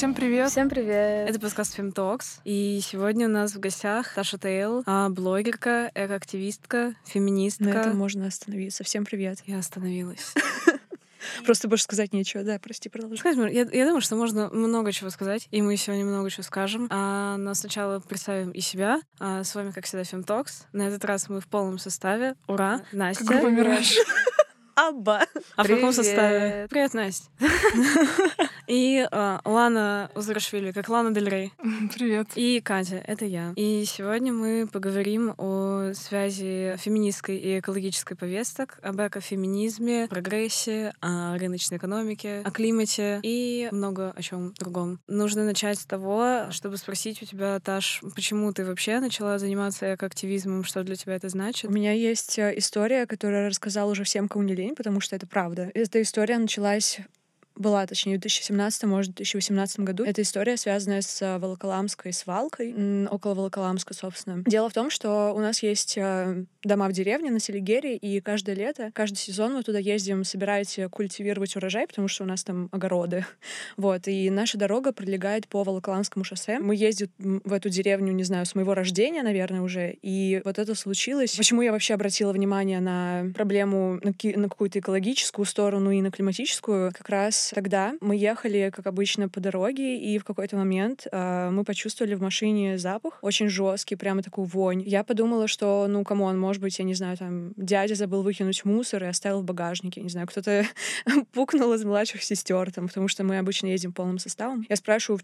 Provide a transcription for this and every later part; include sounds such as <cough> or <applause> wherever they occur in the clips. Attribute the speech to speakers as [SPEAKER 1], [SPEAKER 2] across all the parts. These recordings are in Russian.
[SPEAKER 1] всем привет.
[SPEAKER 2] Всем привет.
[SPEAKER 3] Это подкаст Femtalks. И сегодня у нас в гостях Таша Тейл, а, блогерка, экоактивистка, феминистка.
[SPEAKER 2] На этом можно остановиться. Всем привет.
[SPEAKER 3] Я остановилась. <laughs>
[SPEAKER 2] Просто больше сказать нечего. Да, прости, продолжай.
[SPEAKER 3] Я, я думаю, что можно много чего сказать, и мы сегодня много чего скажем. А, но сначала представим и себя. А, с вами, как всегда, Femtalks. На этот раз мы в полном составе. Ура! Настя.
[SPEAKER 1] Как умираешь. <laughs>
[SPEAKER 2] Аба.
[SPEAKER 3] А в каком составе? Привет, Настя. <laughs> И а, Лана Узрашвили, как Лана Дель Рей. <laughs>
[SPEAKER 1] Привет.
[SPEAKER 3] И Катя, это я. И сегодня мы поговорим о связи феминистской и экологической повесток, об экофеминизме, прогрессе, о рыночной экономике, о климате и много о чем другом. Нужно начать с того, чтобы спросить у тебя, Таш, почему ты вообще начала заниматься экоактивизмом, что для тебя это значит?
[SPEAKER 2] У меня есть э, история, которую я рассказала уже всем, кому не лень, потому что это правда. Эта история началась была, точнее, в 2017, может, 2018 году. Эта история связанная с э, Волоколамской свалкой, около Волоколамска, собственно. Дело в том, что у нас есть э, дома в деревне на Селигере, и каждое лето, каждый сезон мы туда ездим собирать, э, культивировать урожай, потому что у нас там огороды. <laughs> Вот, и наша дорога пролегает по Волоколамскому шоссе. Мы ездим в эту деревню, не знаю, с моего рождения, наверное, уже, и вот это случилось. Почему я вообще обратила внимание на проблему, на какую-то экологическую сторону и на климатическую? Как раз тогда мы ехали, как обычно, по дороге, и в какой-то момент э, мы почувствовали в машине запах очень жесткий, прямо такую вонь. Я подумала, что, ну, come on, может быть, я не знаю, там, дядя забыл выкинуть мусор и оставил в багажнике, не знаю, кто-то <laughs> пукнул из младших сестер, там, потому что мы обычно едем полным составом. Я спрашиваю,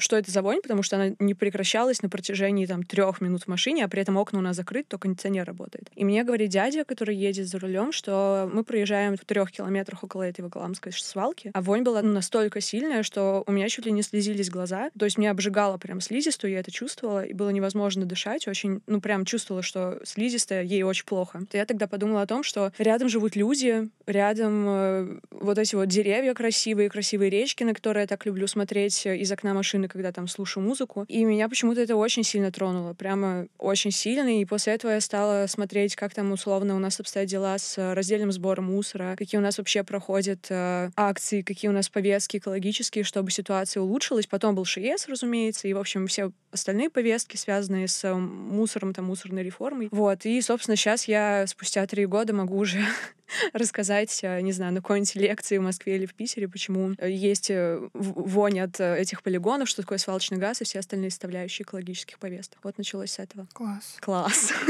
[SPEAKER 2] что это за вонь, потому что она не прекращалась на протяжении там трех минут в машине, а при этом окна у нас закрыты, только кондиционер работает. И мне говорит дядя, который едет за рулем, что мы проезжаем в трех километрах около этой Волоколамской свалки, а вонь была ну, настолько сильная, что у меня чуть ли не слезились глаза. То есть меня обжигало прям слизистую, я это чувствовала, и было невозможно дышать. Очень, ну прям чувствовала, что слизистая, ей очень плохо. То я тогда подумала о том, что рядом живут люди, рядом э, вот эти вот деревья красивые, красивые речки, на которые я так люблю смотреть из окна машины, когда там слушаю музыку. И меня почему-то это очень сильно тронуло, прямо очень сильно. И после этого я стала смотреть, как там условно у нас обстоят дела с раздельным сбором мусора, какие у нас вообще проходят э, акции, какие у нас повестки экологические, чтобы ситуация улучшилась. Потом был ШИЕС, разумеется, и, в общем, все остальные повестки, связанные с мусором, там, мусорной реформой. Вот. И, собственно, сейчас я спустя три года могу уже <laughs> <laughs> рассказать, э, не знаю, на какой-нибудь лекции в Москве или в Питере, почему э, есть э, вонь от этих полигонов, что такое свалочный газ и все остальные составляющие экологических повесток. Вот началось с этого.
[SPEAKER 1] Класс.
[SPEAKER 2] Класс. <laughs>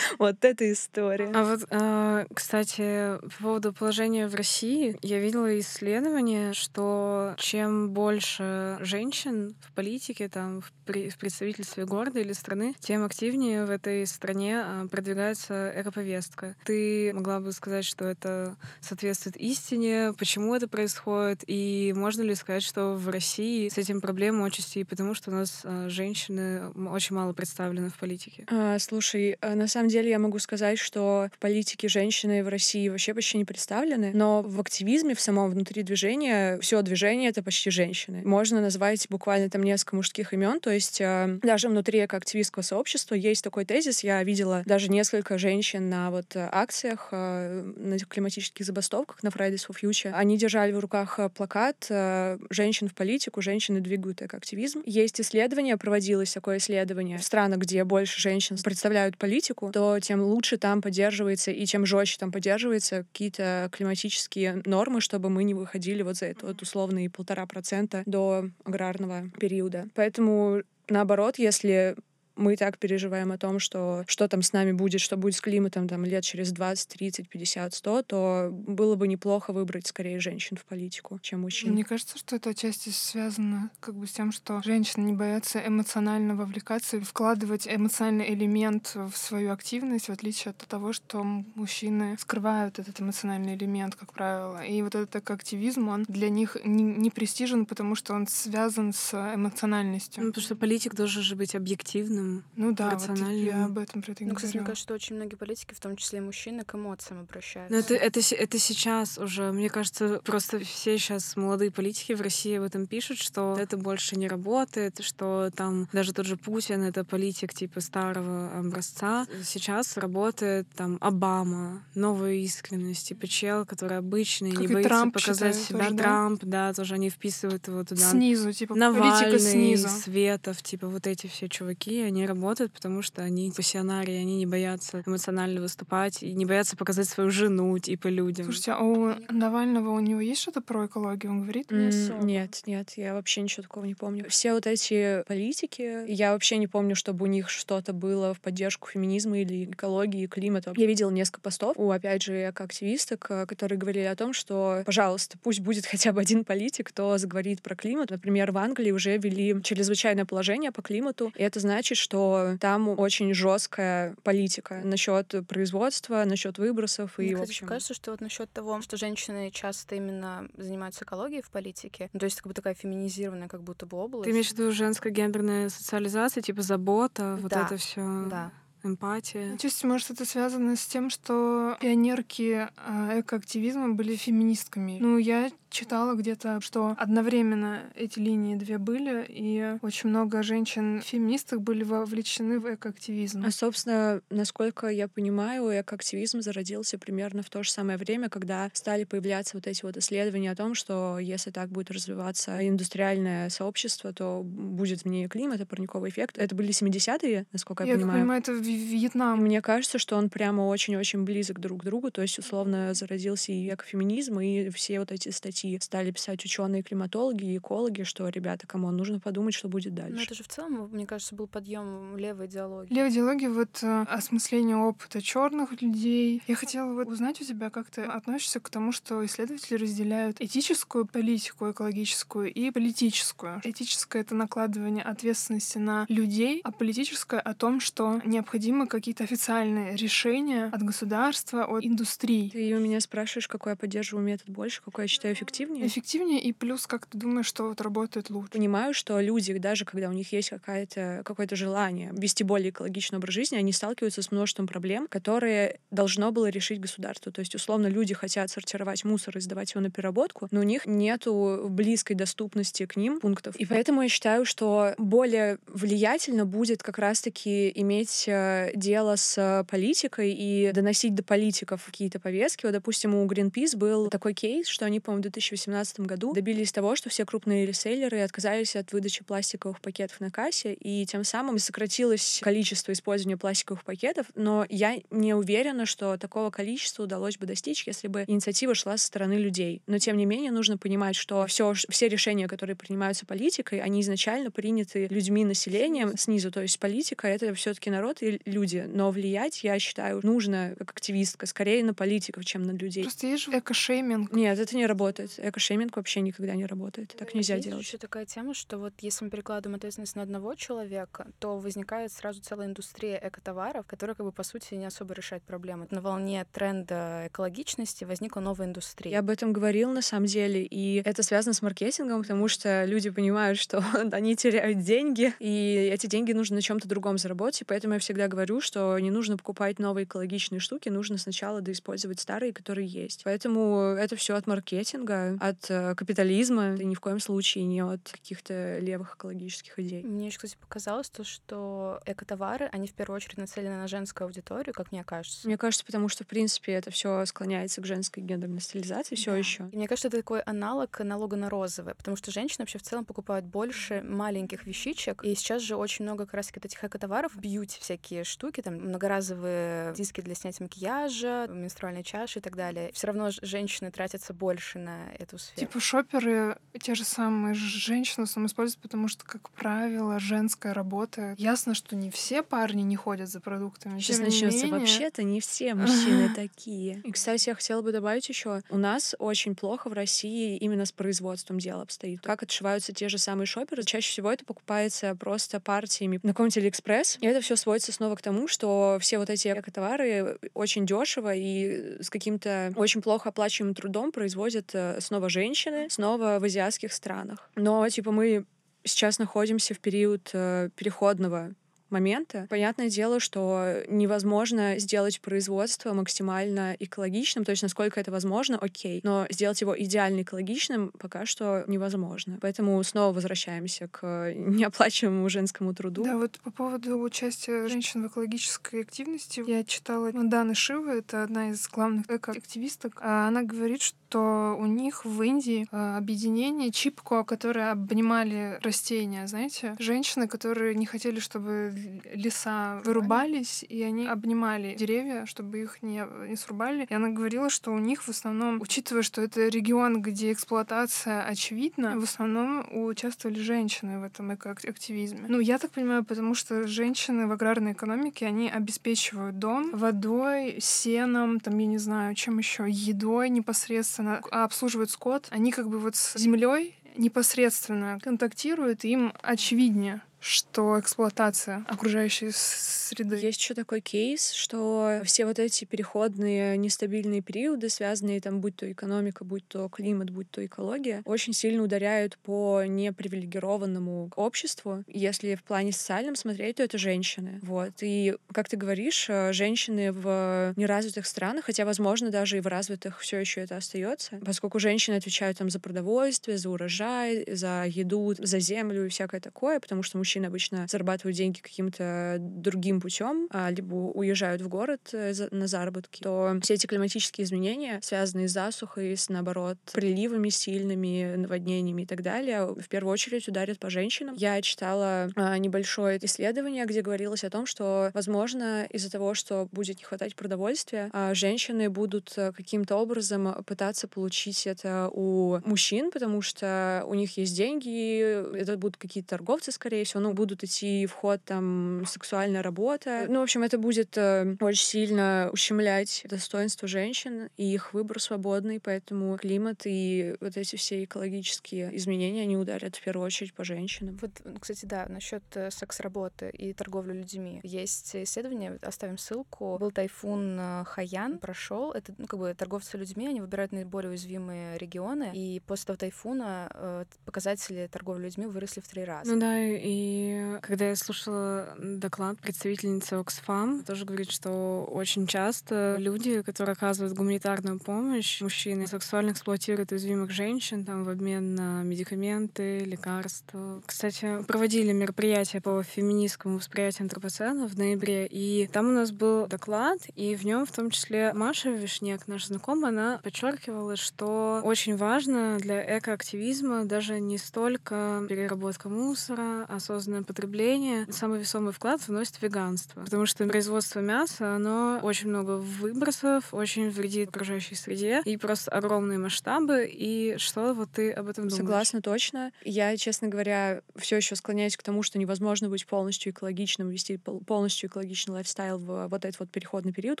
[SPEAKER 2] Вот эта история.
[SPEAKER 3] А вот, а, кстати, по поводу положения в России, я видела исследование, что чем больше женщин в политике, там, в представительстве города или страны, тем активнее в этой стране а, продвигается эко-повестка. Ты могла бы сказать, что это соответствует истине, почему это происходит, и можно ли сказать, что в России с этим проблемы отчасти потому, что у нас а, женщины очень мало представлены в политике?
[SPEAKER 2] А, слушай, на самом деле я могу сказать, что в политике женщины в России вообще почти не представлены, но в активизме, в самом внутри движения, все движение — это почти женщины. Можно назвать буквально там несколько мужских имен, то есть э, даже внутри активистского сообщества есть такой тезис. Я видела даже несколько женщин на вот акциях, на этих климатических забастовках, на Fridays for Future. Они держали в руках э, плакат э, «Женщин в политику, женщины двигают активизм. Есть исследование, проводилось такое исследование в странах, где больше женщин представляют политику, то тем лучше там поддерживается и чем жестче там поддерживается какие-то климатические нормы, чтобы мы не выходили вот за это вот условные полтора процента до аграрного периода. Поэтому наоборот, если мы и так переживаем о том, что что там с нами будет, что будет с климатом там лет через 20, 30, 50, 100, то было бы неплохо выбрать скорее женщин в политику, чем мужчин.
[SPEAKER 1] Мне кажется, что это отчасти связано как бы с тем, что женщины не боятся эмоционально вовлекаться и вкладывать эмоциональный элемент в свою активность, в отличие от того, что мужчины скрывают этот эмоциональный элемент, как правило. И вот этот активизм, он для них не, не престижен, потому что он связан с эмоциональностью.
[SPEAKER 3] Ну, потому что политик должен же быть объективным,
[SPEAKER 1] Ну да, вот
[SPEAKER 3] рациональным.
[SPEAKER 1] я об этом про это
[SPEAKER 4] Ну, кстати, мне кажется, что очень многие политики, в том числе и мужчины, к эмоциям обращаются.
[SPEAKER 3] Но это, это, се- это сейчас уже. Мне кажется, просто все сейчас молодые политики в России об этом пишут, что это больше не работает, что там даже тот же Путин — это политик типа старого образца. Сейчас работает там Обама, новая искренность, типа чел, который обычный,
[SPEAKER 1] Как
[SPEAKER 3] не
[SPEAKER 1] и
[SPEAKER 3] боится
[SPEAKER 1] Трамп,
[SPEAKER 3] показать
[SPEAKER 1] считаю,
[SPEAKER 3] себя.
[SPEAKER 1] тоже, да?
[SPEAKER 3] Трамп, да, тоже они вписывают его туда.
[SPEAKER 1] Снизу, типа политика
[SPEAKER 3] Навальный,
[SPEAKER 1] снизу.
[SPEAKER 3] Светов, типа вот эти все чуваки, они работают, потому что они пассионарии, они не боятся эмоционально выступать и не боятся показать свою жену, типа, людям.
[SPEAKER 1] Слушайте, а у Навального у него есть что-то про экологию? Он говорит?
[SPEAKER 4] Особо.
[SPEAKER 2] Нет, нет, я вообще ничего такого не помню. Все вот эти политики, я вообще не помню, чтобы у них что-то было в поддержку феминизма или экологии, климата. Я видела несколько постов у, опять же, активисток, которые говорили о том, что, пожалуйста, пусть будет хотя бы один политик, кто заговорит про климат. Например, в Англии уже ввели чрезвычайное положение по климату, и это значит, что там очень жесткая политика насчет производства, насчет выбросов и,
[SPEAKER 4] Мне,
[SPEAKER 2] в
[SPEAKER 4] кстати,
[SPEAKER 2] общем...
[SPEAKER 4] кажется, что вот насчет того, что женщины часто именно занимаются экологией в политике, ну, то есть как бы такая феминизированная как будто бы область.
[SPEAKER 3] Ты имеешь в виду женская гендерная социализация, типа забота, вот
[SPEAKER 4] Да,
[SPEAKER 3] это все,
[SPEAKER 4] Да.
[SPEAKER 3] Эмпатия.
[SPEAKER 1] Отчасти, может, это связано с тем, что пионерки э, экоактивизма были феминистками. Ну, я читала где-то, что одновременно эти линии две были, и очень много женщин-феминисток были вовлечены в экоактивизм.
[SPEAKER 2] А, собственно, насколько я понимаю, экоактивизм зародился примерно в то же самое время, когда стали появляться вот эти вот исследования о том, что если так будет развиваться индустриальное сообщество, то будет в ней климат и парниковый эффект. Это были 70-е, насколько я,
[SPEAKER 1] Я
[SPEAKER 2] понимаю.
[SPEAKER 1] понимаю, это Ви- Вьетнам.
[SPEAKER 2] Мне кажется, что он прямо очень-очень близок друг к другу. То есть, условно, зародился и экофеминизм, и все вот эти статьи стали писать ученые, климатологи и экологи, что, ребята, кому нужно подумать, что будет дальше.
[SPEAKER 4] Но это же в целом, мне кажется, был подъем левой идеологии.
[SPEAKER 1] Левая идеология, вот э, осмысление опыта черных людей. Я хотела вот узнать у тебя, как ты относишься к тому, что исследователи разделяют этическую политику экологическую и политическую. Этическое — это накладывание ответственности на людей, а политическое — о том, что необходимы какие-то официальные решения от государства, от индустрии.
[SPEAKER 2] Ты у меня спрашиваешь, какой я поддерживаю метод больше, какой я считаю эффективнее?
[SPEAKER 1] Эффективнее и плюс, как ты думаешь, что вот работает лучше?
[SPEAKER 2] понимаю, что люди, даже когда у них есть какая-то, какое-то желание вести более экологичный образ жизни, они сталкиваются с множеством проблем, которые должно было решить государство. То есть, условно, люди хотят сортировать мусор и сдавать его на переработку, но у них нету близкой доступности к ним пунктов. И поэтому я считаю, что более влиятельно будет как раз-таки иметь э, дело с политикой и доносить до политиков какие-то повестки. Вот, допустим, у Greenpeace был такой кейс, что они, по-моему, в 2018 году добились того, что все крупные реселлеры отказались от выдачи пластиковых пакетов на кассе, и тем самым сократилось количество использования пластиковых пакетов. Но я не уверена, что такого количества удалось бы достичь, если бы инициатива шла со стороны людей. Но тем не менее нужно понимать, что все, все решения, которые принимаются политикой, они изначально приняты людьми, населением снизу. То есть политика — это все таки народ и люди. Но влиять, я считаю, нужно, как активистка, скорее на политиков, чем на людей.
[SPEAKER 1] Просто есть же экошейминг.
[SPEAKER 2] Нет, это не работает. Экошейминг вообще никогда не работает. Так нельзя
[SPEAKER 4] Есть
[SPEAKER 2] делать.
[SPEAKER 4] еще такая тема, что вот если мы перекладываем ответственность на одного человека, то возникает сразу целая индустрия экотоваров, которая как бы по сути не особо решает проблемы. На волне тренда экологичности возникла новая индустрия.
[SPEAKER 2] Я об этом говорил на самом деле, и это связано с маркетингом, потому что люди понимают, что <laughs> они теряют деньги, и эти деньги нужно на чем-то другом заработать, и поэтому я всегда говорю, что не нужно покупать новые экологичные штуки, нужно сначала доиспользовать старые, которые есть. Поэтому это все от маркетинга, от э, капитализма, и ни в коем случае не от каких-то левых экологических идей.
[SPEAKER 4] Мне еще, кстати, показалось то, что экотовары, они в первую очередь нацелены на женскую аудиторию, как мне кажется.
[SPEAKER 2] Мне кажется, потому что, в принципе, это все склоняется к женской гендерной стилизации все
[SPEAKER 4] Да.
[SPEAKER 2] еще.
[SPEAKER 4] И мне кажется, это такой аналог налога на розовое, потому что женщины вообще в целом покупают больше маленьких вещичек, и сейчас же очень много как раз вот этих экотоваров, бьюти всякие штуки, там многоразовые диски для снятия макияжа, менструальные чаши и так далее. Все равно женщины тратятся больше на эту сферу.
[SPEAKER 1] Типа шоперы те же самые женщины в основном используют, потому что, как правило, женская работа. Ясно, что не все парни не ходят за продуктами.
[SPEAKER 2] Сейчас
[SPEAKER 1] Тем
[SPEAKER 2] начнется.
[SPEAKER 1] менее-
[SPEAKER 2] Вообще-то не все <laughs> мужчины <laughs> такие. И, кстати, я хотела бы добавить еще, у нас очень плохо в России именно с производством дела обстоит. Как отшиваются те же самые шоперы? Чаще всего это покупается просто партиями на каком-нибудь Алиэкспресс. И это все сводится снова к тому, что все вот эти экотовары очень дешево и с каким-то очень плохо оплачиваемым трудом производят э, снова женщины, снова в азиатских странах. Но, типа, мы сейчас находимся в период э, переходного момента. Понятное дело, что невозможно сделать производство максимально экологичным, то есть насколько это возможно, окей, но сделать его идеально экологичным пока что невозможно. Поэтому снова возвращаемся к <laughs> неоплачиваемому женскому труду.
[SPEAKER 1] Да, вот по поводу участия женщин в экологической активности я читала Даны Шивы, это одна из главных экоактивисток. А она говорит, что у них в Индии а, объединение Чипко, которые обнимали растения, знаете, женщины, которые не хотели, чтобы леса вырубались, и они обнимали деревья, чтобы их не, не срубали. И она говорила, что у них в основном, учитывая, что это регион, где эксплуатация очевидна, в основном участвовали женщины в этом экоактивизме. Ну, я так понимаю, потому что женщины в аграрной экономике, они обеспечивают дом водой, сеном, там, я не знаю, чем еще, едой непосредственно, обслуживают скот. Они как бы вот с землей непосредственно контактируют, им очевиднее что эксплуатация окружающей среды.
[SPEAKER 2] Есть еще такой кейс, что все вот эти переходные нестабильные периоды, связанные там, будь то экономика, будь то климат, будь то экология, очень сильно ударяют по непривилегированному обществу. Если в плане социальном смотреть, то это женщины. Вот. И, как ты говоришь, э, женщины в неразвитых странах, хотя, возможно, даже и в развитых все еще это остается, поскольку женщины отвечают там за продовольствие, за урожай, за еду, за землю и всякое такое, потому что мужчины обычно зарабатывают деньги каким-то другим путем, а, либо уезжают в город э, на заработки, то все эти климатические изменения, связанные с засухой, с, наоборот, приливами сильными, наводнениями и так далее, в первую очередь ударят по женщинам. Я читала а, небольшое исследование, где говорилось о том, что, возможно, из-за того, что будет не хватать продовольствия, а, женщины будут э, каким-то образом пытаться получить это у мужчин, потому что у них есть деньги, это будут какие-то торговцы, скорее всего, ну, будут идти в ход там сексуальная работа. Ну, в общем, это будет э, очень сильно ущемлять достоинство женщин и их выбор свободный, поэтому климат и вот эти все экологические изменения, они ударят в первую очередь по женщинам.
[SPEAKER 4] Вот, кстати, да, насчет э, секс-работы и торговли людьми. Есть исследование, оставим ссылку. Был тайфун э, Хаян, прошел. Это, ну, как бы торговцы людьми, они выбирают наиболее уязвимые регионы, и после того тайфуна э, показатели торговли людьми выросли в три раза.
[SPEAKER 3] Ну да, и и когда я слушала доклад представительницы Oxfam, тоже говорит, что очень часто люди, которые оказывают гуманитарную помощь, мужчины сексуально эксплуатируют уязвимых женщин там, в обмен на медикаменты, лекарства. Кстати, проводили мероприятие по феминистскому восприятию антропоцена в ноябре, и там у нас был доклад, и в нем в том числе Маша Вишняк, наша знакомая, она подчеркивала, что очень важно для экоактивизма даже не столько переработка мусора, а осознанное потребление, самый весомый вклад вносит веганство. Потому что производство мяса, оно очень много выбросов, очень вредит окружающей среде, и просто огромные масштабы. И что вот ты об этом думаешь?
[SPEAKER 2] Согласна точно. Я, честно говоря, все еще склоняюсь к тому, что невозможно быть полностью экологичным, вести полностью экологичный лайфстайл в вот этот вот переходный период,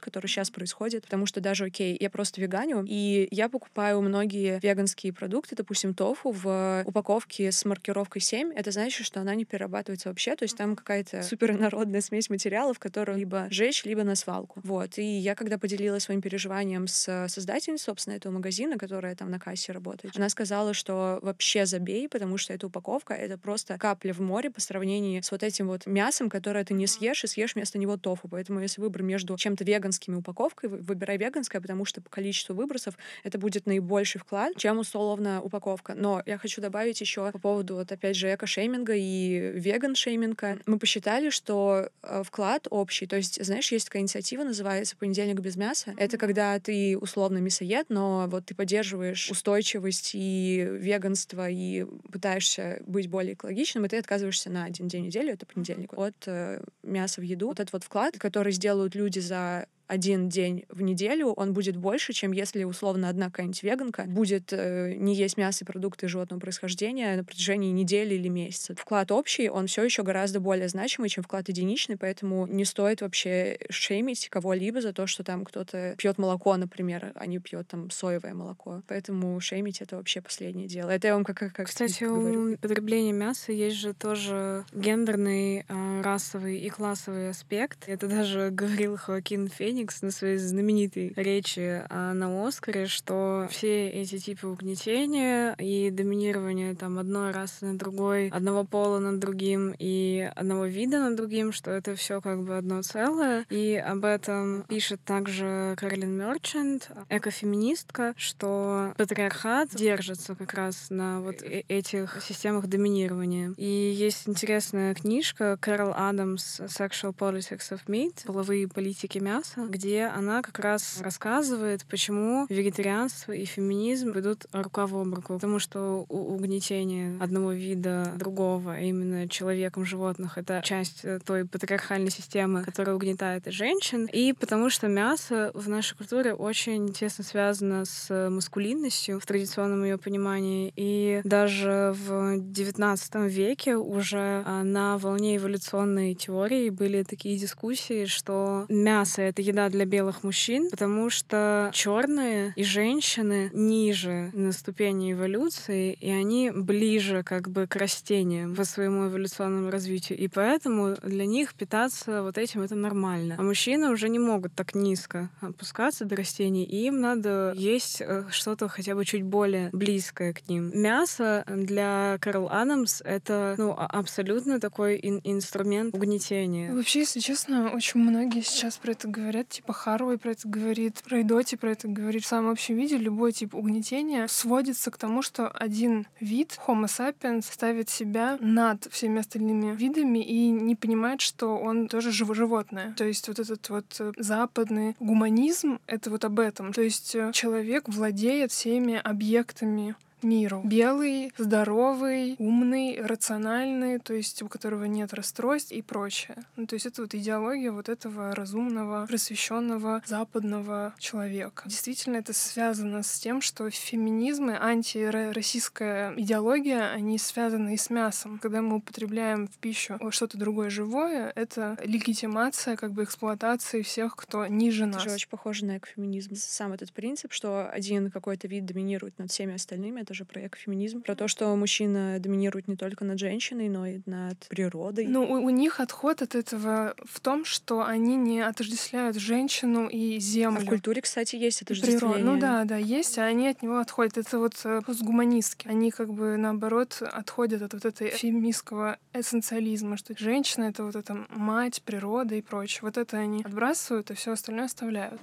[SPEAKER 2] который сейчас происходит, потому что даже, окей, я просто веганю, и я покупаю многие веганские продукты, допустим, тофу в упаковке с маркировкой 7. Это значит, что она не перерабатывается перерабатывается вообще, то есть там какая-то супернародная смесь материалов, которую либо жечь, либо на свалку. Вот. И я когда поделилась своим переживанием с создательницей, собственно, этого магазина, которая там на кассе работает, она сказала, что вообще забей, потому что эта упаковка — это просто капля в море по сравнению с вот этим вот мясом, которое ты не съешь, и съешь вместо него тофу. Поэтому если выбор между чем-то веганскими упаковкой, выбирай веганское, потому что по количеству выбросов это будет наибольший вклад, чем условно упаковка. Но я хочу добавить еще по поводу вот опять же эко-шейминга и веган-шейминга, мы посчитали, что э, вклад общий, то есть, знаешь, есть такая инициатива, называется «Понедельник без мяса». Это когда ты условно мясоед, но вот ты поддерживаешь устойчивость и веганство, и пытаешься быть более экологичным, и ты отказываешься на один день недели, это понедельник, от э, мяса в еду. Вот этот вот вклад, который сделают люди за один день в неделю, он будет больше, чем если, условно, одна какая-нибудь веганка будет э, не есть мясо и продукты животного происхождения на протяжении недели или месяца. Вклад общий, он все еще гораздо более значимый, чем вклад единичный, поэтому не стоит вообще шеймить кого-либо за то, что там кто-то пьет молоко, например, а не пьет там соевое молоко. Поэтому шеймить это вообще последнее дело. Это я вам как, как, как
[SPEAKER 3] Кстати, у потребления мяса есть же тоже гендерный, э, расовый и классовый аспект. Это даже <laughs> говорил Хоакин Феникс Феникс на своей знаменитой речи а, на Оскаре, что все эти типы угнетения и доминирования там одной расы над другой, одного пола над другим и одного вида над другим, что это все как бы одно целое. И об этом пишет также Кэролин Мерчант, экофеминистка, что патриархат держится как раз на вот э, этих системах доминирования. И есть интересная книжка Кэрол Адамс «Sexual Politics of Meat» «Половые политики мяса», где она как раз рассказывает, почему вегетарианство и феминизм идут рука в руку. Потому что угнетение одного вида другого, а именно человеком животных, это часть э, той патриархальной системы, которая угнетает женщин. И потому что мясо в нашей культуре очень тесно связано с маскулинностью в традиционном ее понимании. И даже в XIX веке уже а, на волне эволюционной теории были такие дискуссии, что мясо — это еда для белых мужчин, потому что черные и женщины ниже на ступени эволюции, и они ближе как бы к растениям по своему эволюционному развитию. И поэтому для них питаться вот этим это нормально. А мужчины уже не могут так низко опускаться до растений, и им надо есть э, что-то хотя бы чуть более близкое к ним. Мясо для Карл Адамс — это ну, а, абсолютно такой ин инструмент угнетения.
[SPEAKER 1] Вообще, если честно, очень многие сейчас про это говорят, типа Харовой про это говорит, Райдоти про это говорит. В самом общем виде любой тип угнетения сводится к тому, что один вид, Homo sapiens, ставит себя над всеми остальными видами и не понимает, что он тоже животное. То есть вот этот вот э, западный гуманизм — это вот об этом. То есть э, человек владеет всеми объектами миру. Белый, здоровый, умный, рациональный, то есть у которого нет расстройств и прочее. Ну, то есть это вот идеология вот этого разумного, просвещенного западного человека. Действительно, это связано с тем, что феминизм и антироссийская идеология, они связаны и с мясом. Когда мы употребляем в пищу что-то другое живое, это легитимация как бы эксплуатации всех, кто ниже нас.
[SPEAKER 2] Это же очень похоже на экофеминизм. Сам этот принцип, что один какой-то вид доминирует над всеми остальными, тоже про экофеминизм, про то, что мужчина доминирует не только над женщиной, но и над природой.
[SPEAKER 1] Ну, у, у них отход от этого в том, что они не отождествляют женщину и землю.
[SPEAKER 2] А в культуре, кстати, есть отождествление.
[SPEAKER 1] Ну да, да, есть, а они от него отходят. Это вот э, постгуманистки. Они как бы наоборот отходят от вот этой феминистского эссенциализма, что женщина — это вот эта мать, природа и прочее. Вот это они отбрасывают, и все остальное оставляют.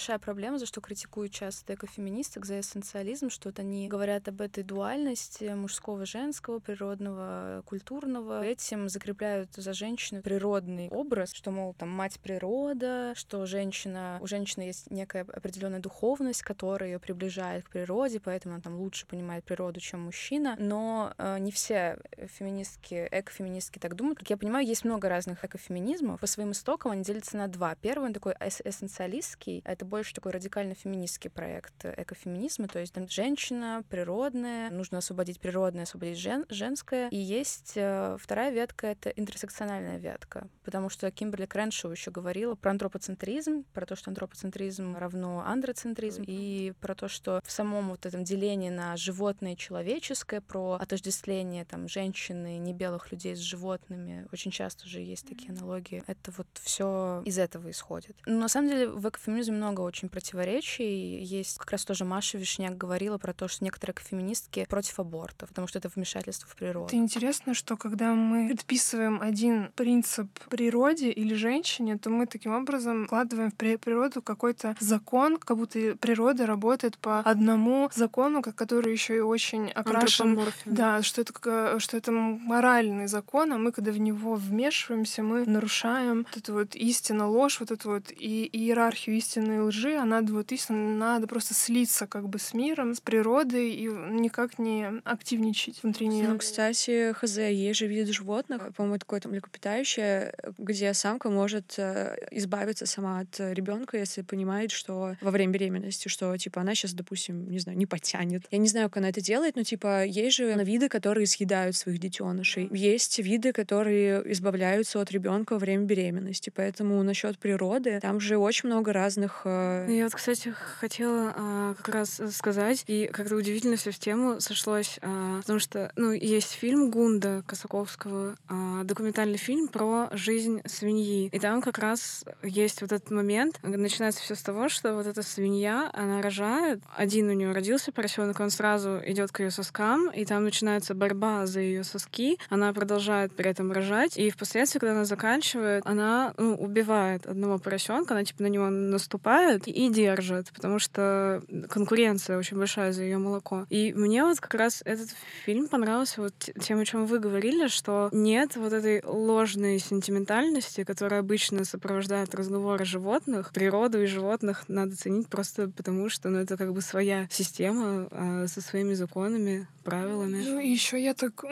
[SPEAKER 4] Большая проблема, за что критикуют часто экофеминисток, за эссенциализм, что вот они говорят об этой дуальности мужского, женского, природного, культурного. Этим закрепляют за женщину природный образ, что, мол, там мать природа, что женщина, у женщины есть некая определенная духовность, которая ее приближает к природе, поэтому она там лучше понимает природу, чем мужчина. Но э, не все феминистки, экофеминистки так думают. Как я понимаю, есть много разных экофеминизмов. По своим истокам они делятся на два. Первый, он такой эс эссенциалистский, это больше такой радикально-феминистский проект экофеминизма, то есть там женщина, природная, нужно освободить природное, освободить жен женское. И есть э, вторая ветка — это интерсекциональная ветка, потому что Кимберли Крэншоу еще говорила про антропоцентризм, про то, что антропоцентризм равно андроцентризм, и про то, что в самом вот этом делении на животное и человеческое, про отождествление там женщины, небелых людей с животными, очень часто же есть такие аналогии. Это вот все из этого исходит. Но на самом деле в экофеминизме много много очень противоречий. Есть как раз тоже Маша Вишняк говорила про то, что некоторые феминистки против аборта, потому что это вмешательство в природу.
[SPEAKER 1] Это интересно, что когда мы предписываем один принцип природе или женщине, то мы таким образом вкладываем в природу какой-то закон, как будто природа работает по одному закону, который еще и очень окрашен. Да, что это, что это моральный закон, а мы, когда в него вмешиваемся, мы нарушаем вот эту вот истину, ложь, вот эту вот и иерархию истины лжи, а вот истинно, надо просто слиться как бы с миром, с природой и никак не активничать внутри нее.
[SPEAKER 2] Ну, кстати, хз, есть же вид животных, по-моему, такое там млекопитающее, где самка может э, избавиться сама от ребенка, если понимает, что во время беременности, что типа она сейчас, допустим, не знаю, не потянет. Я не знаю, как она это делает, но типа есть же виды, которые съедают своих детенышей. Есть виды, которые избавляются от ребенка во время беременности. Поэтому насчет природы там же очень много разных. Э...
[SPEAKER 3] Я вот, кстати, хотела а, как раз сказать, и как-то удивительно все в тему сошлось, а, потому что ну, есть фильм Гунда Косаковского, а, документальный фильм про жизнь свиньи. И там как раз есть вот этот момент, начинается все с того, что вот эта свинья, она рожает, один у нее родился поросенок, он сразу идет к ее соскам, и там начинается борьба за ее соски, она продолжает при этом рожать, и впоследствии, когда она заканчивает, она ну, убивает одного поросенка, она типа на него наступает и держит, потому что конкуренция очень большая за ее молоко. И мне вот как раз этот фильм понравился вот тем, о чем вы говорили, что нет вот этой ложной сентиментальности, которая обычно сопровождает разговоры животных. Природу и животных надо ценить просто потому, что ну, это как бы своя система а, со своими законами, правилами.
[SPEAKER 1] Ну, еще я так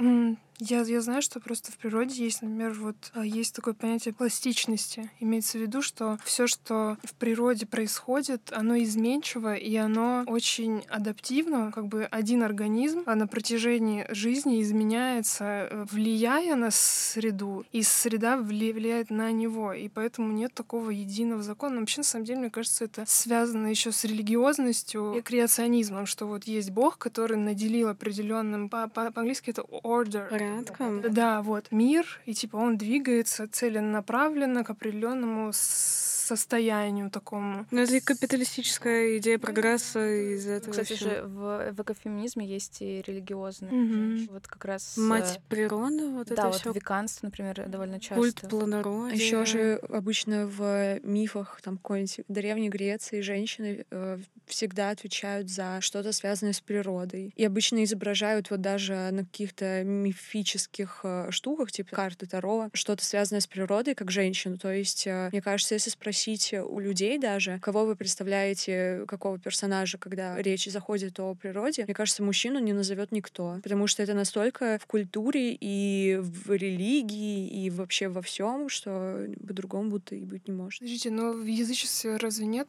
[SPEAKER 1] я, я знаю, что просто в природе есть, например, вот а, есть такое понятие пластичности. Имеется в виду, что все, что в природе происходит, оно изменчиво, и оно очень адаптивно. Как бы один организм а на протяжении жизни изменяется, э, влияя на среду, и среда влияет на него. И поэтому нет такого единого закона. Но вообще, на самом деле, мне кажется, это связано еще с религиозностью и креационизмом, что вот есть Бог, который наделил определенным, по-английски это order,
[SPEAKER 3] порядком.
[SPEAKER 1] Да, вот мир, и типа он двигается целенаправленно к определенному состоянию такому.
[SPEAKER 3] Ну, это и капиталистическая идея прогресса из этого.
[SPEAKER 4] Кстати
[SPEAKER 3] всего.
[SPEAKER 4] же, в, в экофеминизме есть и религиозные.
[SPEAKER 1] Мгм.
[SPEAKER 4] Вот как раз...
[SPEAKER 3] Мать
[SPEAKER 4] э,
[SPEAKER 3] природы, вот
[SPEAKER 4] да,
[SPEAKER 3] это
[SPEAKER 4] вот
[SPEAKER 3] все.
[SPEAKER 4] веганство, например, довольно часто.
[SPEAKER 3] Культ плодородия.
[SPEAKER 2] Еще же обычно в мифах там какой-нибудь древней Греции женщины э, всегда отвечают за что-то связанное с природой. И обычно изображают вот даже на каких-то мифических э, штуках, типа карты Таро, что-то связанное с природой, как женщину. То есть, э, мне кажется, если спросить у людей даже, кого вы представляете, какого персонажа, когда речь заходит о природе, мне кажется, мужчину не назовет никто, потому что это настолько в культуре и в религии и вообще во всем, что по-другому будто и быть не может.
[SPEAKER 1] Подождите, но в язычестве разве нет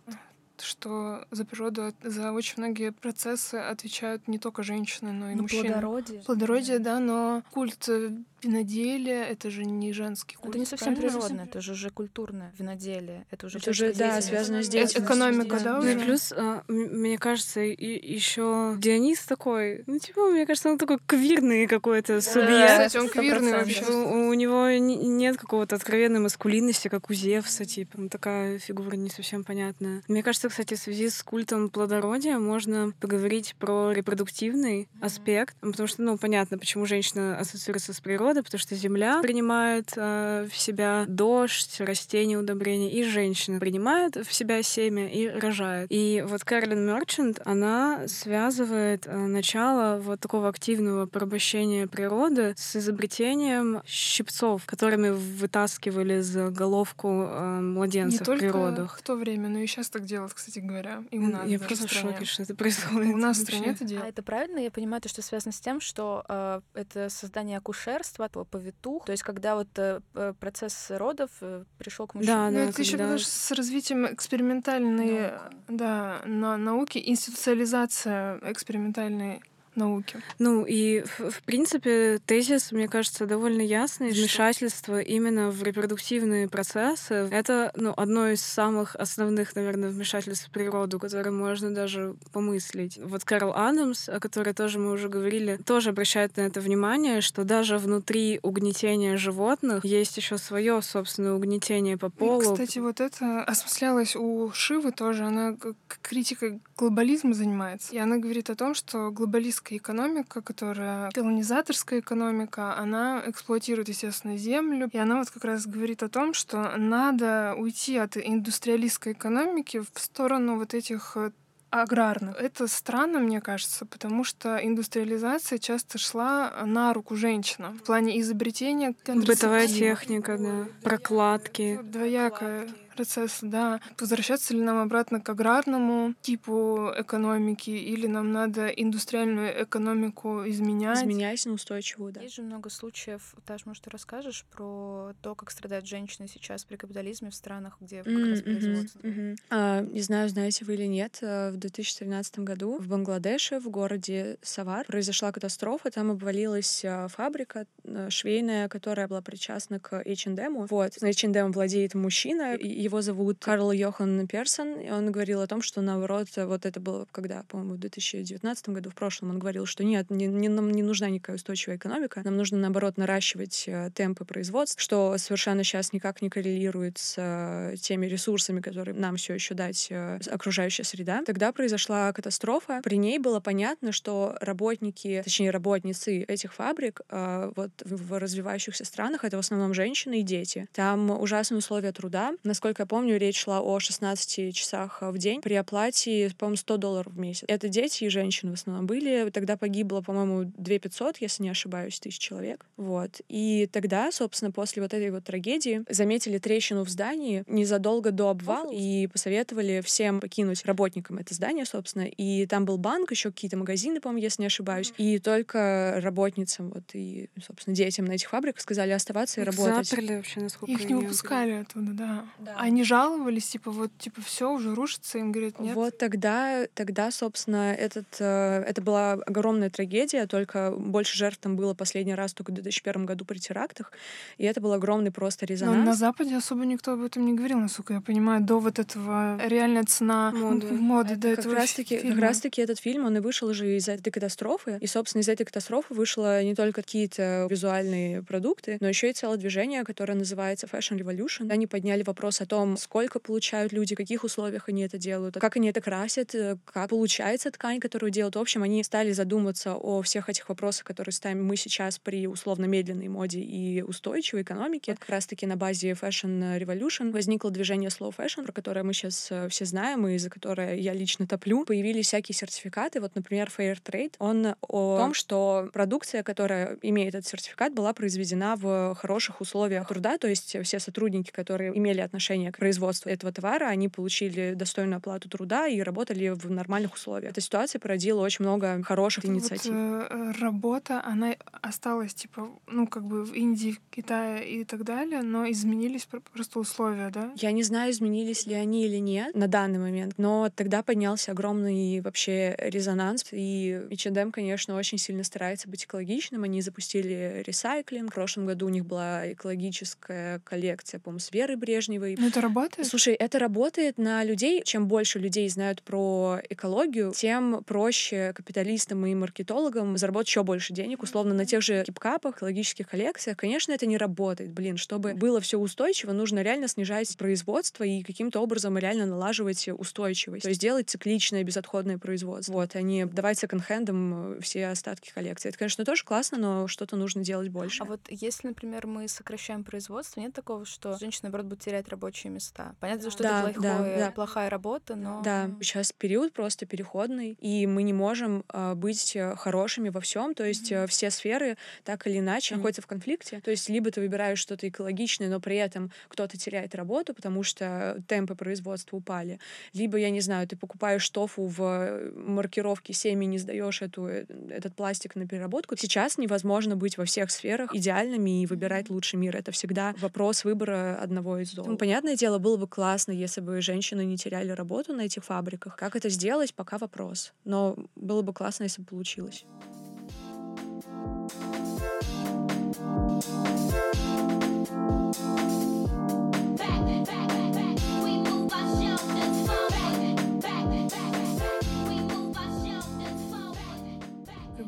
[SPEAKER 1] что за природу, за очень многие процессы отвечают не только женщины, но и
[SPEAKER 4] Ну,
[SPEAKER 1] мужчины.
[SPEAKER 4] плодородие.
[SPEAKER 1] Плодородие, да, но культ э, виноделия — это же не женский культ.
[SPEAKER 4] Это не совсем
[SPEAKER 1] правильно?
[SPEAKER 4] природное, это же уже культурное виноделие. Это уже
[SPEAKER 2] Это уже, да, связано с деятельностью.
[SPEAKER 1] Экономика, да,
[SPEAKER 3] Ну и
[SPEAKER 1] уже?
[SPEAKER 3] плюс, а, мне кажется, еще Дионис такой, ну типа, мне кажется, он такой квирный какой-то субъект.
[SPEAKER 1] Кстати, он квирный
[SPEAKER 4] 100%.
[SPEAKER 1] вообще.
[SPEAKER 3] У, у него нет какого-то откровенной маскулинности, как у Зевса, типа, ну, такая фигура не совсем понятная. Мне кажется, кстати, в связи с культом плодородия можно поговорить про репродуктивный аспект, потому что, ну, понятно, почему женщина ассоциируется с природой, потому что Земля принимает э, в себя дождь, растения, удобрения, и женщина принимает в себя семя и рожает. И вот Кэролин Мерчант, она связывает э, начало вот такого активного порабощения природы с изобретением щипцов, которыми вытаскивали за головку э,
[SPEAKER 1] Не
[SPEAKER 3] младенцев в
[SPEAKER 1] только
[SPEAKER 3] природах.
[SPEAKER 1] в то время, но и сейчас так делают, кстати говоря. И у нас
[SPEAKER 3] Я просто в шоке, что это происходит.
[SPEAKER 1] У нас в стране это
[SPEAKER 4] А
[SPEAKER 1] делают.
[SPEAKER 4] это правильно? Я понимаю, то, что связано с тем, что э, это создание акушерства, по повитух. То есть, когда вот э, п- процесс родов э, пришел к мужчине.
[SPEAKER 3] Да,
[SPEAKER 1] Ну,
[SPEAKER 3] да,
[SPEAKER 1] это еще
[SPEAKER 3] когда-
[SPEAKER 1] потому что с развитием экспериментальной, да, на науки, институциализация экспериментальной науки.
[SPEAKER 3] Ну и, в, в принципе, тезис, мне кажется, довольно ясный. Вмешательство именно в репродуктивные процессы — это ну, одно из самых основных, наверное, вмешательств в природу, которое можно даже помыслить. Вот Кэрол Адамс, о которой тоже мы уже говорили, тоже обращает на это внимание, что даже внутри угнетения животных есть еще свое собственное угнетение по полу.
[SPEAKER 1] кстати, вот это осмыслялось у Шивы тоже. Она критикой глобализма занимается. И она говорит о том, что глобалистская экономика, которая колонизаторская экономика, она эксплуатирует, естественно, землю. И она вот как раз говорит о том, что надо уйти от индустриалистской экономики в сторону вот этих э, аграрных. Это странно, мне кажется, потому что индустриализация часто шла на руку женщинам в плане изобретения
[SPEAKER 3] Бытовая техника, да, прокладки.
[SPEAKER 1] Двоякое процесса, да. Возвращаться ли нам обратно к аграрному типу экономики, или нам надо индустриальную экономику изменять?
[SPEAKER 2] Изменять на устойчивую, да.
[SPEAKER 4] Есть же много случаев, Таш, может, ты расскажешь про то, как страдают женщины сейчас при капитализме в странах, где как раз производство?
[SPEAKER 2] А, не знаю, знаете вы или нет, э, в 2013 году в Бангладеше, в городе Савар, произошла катастрофа, там обвалилась э, фабрика э, швейная, которая была причастна к H&M. Вот, H&M владеет мужчина, его зовут Карл Йохан Персон, и он говорил о том, что наоборот, вот это было когда, по-моему, в 2019 году, в прошлом, он говорил, что нет, не, не, нам не нужна никакая устойчивая экономика, нам нужно, наоборот, наращивать э, темпы производства, что совершенно сейчас никак не коррелирует с э, теми ресурсами, которые нам все еще дать э, окружающая среда. Тогда произошла катастрофа. При ней было понятно, что работники, точнее работницы этих фабрик вот в развивающихся странах это в основном женщины и дети. Там ужасные условия труда. Насколько я помню, речь шла о 16 часах в день при оплате, по-моему, 100 долларов в месяц. Это дети и женщины в основном были. Тогда погибло, по-моему, 2 500, если не ошибаюсь, тысяч человек. Вот. И тогда, собственно, после вот этой вот трагедии заметили трещину в здании незадолго до обвала и посоветовали всем покинуть работникам это здание, собственно. И там был банк, еще какие-то магазины, по-моему, если не ошибаюсь. И только работницам вот и, собственно, детям на этих фабриках сказали оставаться и
[SPEAKER 3] Их
[SPEAKER 2] работать.
[SPEAKER 3] заперли вообще, насколько
[SPEAKER 1] Их не выпускали оттуда, да.
[SPEAKER 2] Да.
[SPEAKER 1] Они жаловались, типа, вот, типа, все уже рушится, им говорят, нет.
[SPEAKER 2] Вот тогда, тогда, собственно, этот, э, это была огромная трагедия, только больше жертв там было последний раз только в 2001 году при терактах, и это был огромный просто
[SPEAKER 1] Но
[SPEAKER 2] резонанс.
[SPEAKER 1] на Западе особо никто об этом не говорил, насколько я понимаю, до вот этого реальная цена
[SPEAKER 3] Моды.
[SPEAKER 1] моды
[SPEAKER 2] Это
[SPEAKER 1] до
[SPEAKER 2] как
[SPEAKER 1] этого
[SPEAKER 2] раз таки, как
[SPEAKER 1] фильма.
[SPEAKER 2] раз таки этот фильм, он и вышел же из этой катастрофы. И, собственно, из этой катастрофы вышло не только какие-то визуальные продукты, но еще и целое движение, которое называется Fashion Revolution. Они подняли вопрос о том, сколько получают люди, в каких условиях они это делают, как они это красят, э, как получается ткань, которую делают. В общем, они стали задумываться о всех этих вопросах, которые ставим мы сейчас при условно медленной моде и устойчивой экономике. Вот как раз-таки на базе Fashion Revolution возникло движение Slow Fashion, про которое мы сейчас все знаем и за которое я лично топлю. Появились всякие сертификаты. Вот, например, Fair Trade. Он о том, что продукция, которая имеет этот сертификат, была произведена в хороших условиях труда, то есть все сотрудники, которые имели отношение к производству этого товара, они получили достойную оплату труда и работали в нормальных условиях. Эта ситуация породила очень много хороших
[SPEAKER 1] Вот,
[SPEAKER 2] инициатив.
[SPEAKER 1] э, работа, она осталась, типа, ну, как бы в Индии, в Китае и так далее, но изменились пр- просто условия, да?
[SPEAKER 2] Я не знаю, изменились ли они или нет на данный момент, но тогда поднялся огромный вообще резонанс, и H&M, конечно, очень сильно старается быть экологичным. Они запустили ресайклинг. В прошлом году у них была экологическая коллекция, по-моему, с Верой Брежневой.
[SPEAKER 1] Но это работает?
[SPEAKER 2] Слушай, это работает на людей. Чем больше людей знают про экологию, тем проще капиталистам и маркетологам заработать еще больше денег. Условно, на тех же кипкапах, экологических коллекциях. Конечно, это не работает. Блин, чтобы было все устойчиво, нужно реально снижать производство и каким-то образом реально налаживать устойчивость. То есть делать цикличное безотходное производство. Вот, а не давать секонд-хендам все остатки коллекции. Это, конечно, тоже классно, но что-то нужно делать больше.
[SPEAKER 4] А вот если, например, мы сокращаем производство, нет такого, что женщины, наоборот, будут терять рабочие места? Понятно, что
[SPEAKER 2] Да,
[SPEAKER 4] это
[SPEAKER 2] да,
[SPEAKER 4] плохое,
[SPEAKER 2] да.
[SPEAKER 4] плохая работа, но...
[SPEAKER 2] Да, сейчас период просто переходный, и мы не можем а, быть э, хорошими во всем. То есть э, все сферы так или иначе находятся в конфликте. То есть либо ты выбираешь что-то экологичное, но при этом кто-то теряет работу, потому что темпы производства упали. Либо, я не знаю, ты покупаешь тофу в э, маркировке семьи, не сдаешь эту, э, этот пластик на переработку. Сейчас невозможно быть во всех сферах идеальными и выбирать лучший мир. Это всегда вопрос выбора одного из зол. Ну, понятное дело, было бы классно, если бы женщины не теряли работу на этих фабриках. Как это сделать, пока вопрос. Но было бы классно, если бы получилось.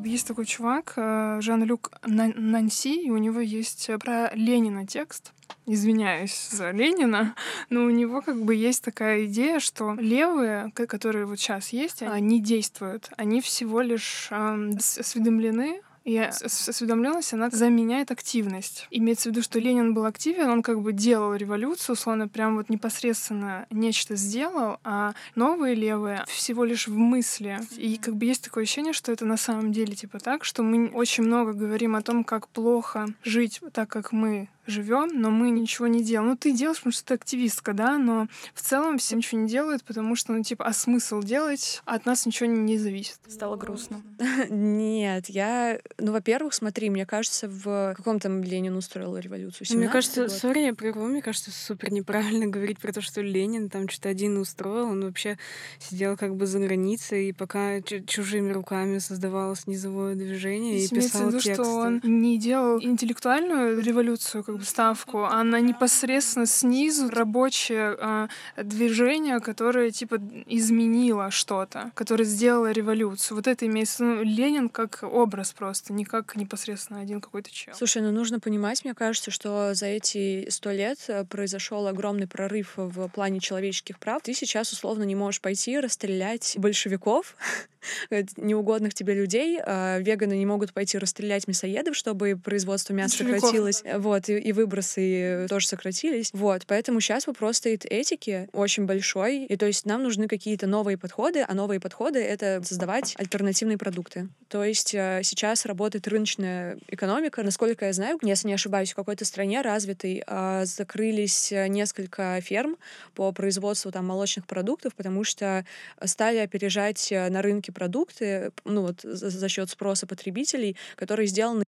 [SPEAKER 1] Есть такой чувак, э, Жан-Люк На- Нанси, и у него есть э, про Ленина текст. Извиняюсь за Ленина, но у него как бы есть такая идея, что левые, ко- которые вот сейчас есть, они действуют. Они всего лишь эм, осведомлены и осведомленность, она заменяет активность. Имеется в виду, что Ленин был активен, он как бы делал революцию, условно, прям вот непосредственно нечто сделал, а новые левые всего лишь в мысли. И как бы есть такое ощущение, что это на самом деле типа так, что мы очень много говорим о том, как плохо жить так, как мы живем, но мы ничего не делаем. Ну, ты делаешь, потому что ты активистка, да, но в целом все ничего не делают, потому что, ну, типа, а смысл делать? От нас ничего не зависит.
[SPEAKER 4] Стало грустно. <laughs>
[SPEAKER 2] Нет, я... Ну, во-первых, смотри, мне кажется, в каком там Ленин устроил революцию?
[SPEAKER 3] Мне
[SPEAKER 2] 17-й
[SPEAKER 3] кажется,
[SPEAKER 2] год?
[SPEAKER 3] сори, я прерву, мне кажется, супер неправильно <laughs> говорить про то, что Ленин там что-то один устроил. Он вообще сидел как бы за границей, и пока чу- чужими руками создавалось низовое движение и
[SPEAKER 1] в
[SPEAKER 3] писал
[SPEAKER 1] виду,
[SPEAKER 3] тексты.
[SPEAKER 1] что он не делал интеллектуальную революцию, как бы ставку, а на непосредственно снизу рабочее а, движение, которое типа изменило что-то, которое сделало революцию. Вот это имеется. Ну, Ленин как образ просто, не как непосредственно один какой-то чел.
[SPEAKER 2] Слушай, ну нужно понимать, мне кажется, что за эти сто лет э, произошел огромный прорыв в плане человеческих прав. Ты сейчас условно не можешь пойти расстрелять большевиков, э, <laughs> <laughs> неугодных тебе людей. а Веганы не могут пойти расстрелять мясоедов, чтобы производство мяса
[SPEAKER 1] Большевиков.
[SPEAKER 2] сократилось. Э, Вот, и, и выбросы тоже сократились. Вот, поэтому сейчас вопрос стоит этики очень большой. И то есть нам нужны какие-то новые подходы, а новые подходы — это создавать альтернативные продукты. То есть э, сейчас работает рыночная экономика. Насколько я знаю, если не ошибаюсь, в какой-то стране развитой а, закрылись э, несколько ферм по производству там молочных продуктов, потому что стали опережать э, на рынке продукты, ну вот за, за счет спроса потребителей, которые сделаны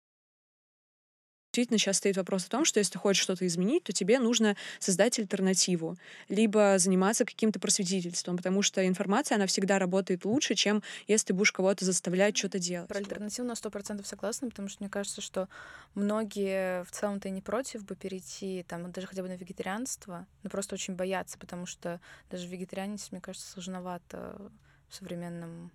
[SPEAKER 2] Действительно, сейчас стоит вопрос о том, что если ты хочешь что-то изменить, то тебе нужно создать альтернативу, либо заниматься каким-то просветительством, потому что информация, она всегда работает лучше, чем если ты будешь кого-то заставлять что-то делать.
[SPEAKER 4] Про альтернативу на сто процентов согласна, потому что мне кажется, что многие в целом-то и не против бы перейти там даже хотя бы на вегетарианство, но просто очень боятся, потому что даже вегетарианец, мне кажется, сложновато в современном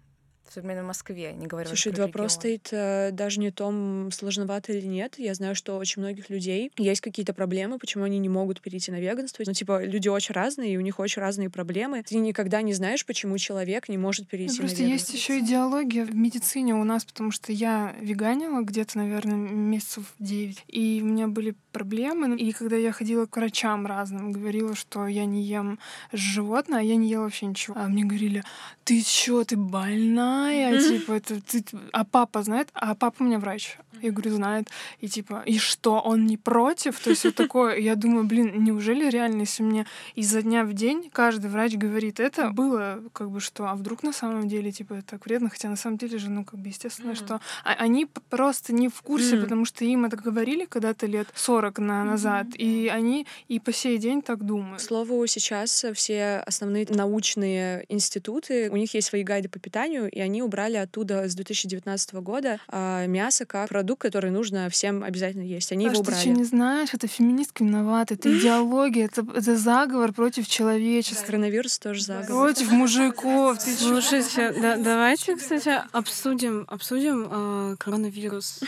[SPEAKER 4] в современной Москве, не говоря
[SPEAKER 2] Слушай,
[SPEAKER 4] про
[SPEAKER 2] вопрос
[SPEAKER 4] регион.
[SPEAKER 2] стоит э, даже не в том, сложновато или нет. Я знаю, что очень многих людей есть какие-то проблемы, почему они не могут перейти на веганство. Ну, типа, люди очень разные, и у них очень разные проблемы. Ты никогда не знаешь, почему человек не может
[SPEAKER 1] Ну,
[SPEAKER 2] перейти
[SPEAKER 1] просто
[SPEAKER 2] на
[SPEAKER 1] есть
[SPEAKER 2] веганство.
[SPEAKER 1] еще идеология в медицине у нас, потому что я веганила где-то, наверное, месяцев 9, и у меня были проблемы. И когда я ходила к врачам разным, говорила, что я не ем животное, а я не ела вообще ничего. А мне говорили, ты чё, ты больная? Типа, это ты... А папа знает? А папа у меня врач. Я говорю, знает. И типа, и что, он не против? То есть вот такое. Я думаю, блин, неужели реально, если мне изо дня в день каждый врач говорит это, было как бы что, а вдруг на самом деле, типа, это так вредно, хотя на самом деле же, ну, как бы, естественно, что а- они просто не в курсе,
[SPEAKER 2] Мгм.
[SPEAKER 1] потому что им это говорили когда-то лет 40 на назад, и они и по сей день так
[SPEAKER 2] К
[SPEAKER 1] думают.
[SPEAKER 2] слову, сейчас все основные научные институты, у них есть свои гайды по питанию, и они убрали оттуда с 2019 года а, мясо как продукт, который нужно всем обязательно есть. Они
[SPEAKER 1] А
[SPEAKER 2] его
[SPEAKER 1] что ты
[SPEAKER 2] убрали.
[SPEAKER 1] что не знаешь, это феминистка виновата, это <laughs> идеология, это, это заговор против человечества.
[SPEAKER 2] Коронавирус тоже заговор.
[SPEAKER 1] Против мужиков. Ты?
[SPEAKER 3] Слушайте, да- давайте, кстати, обсудим, обсудим э, коронавирус.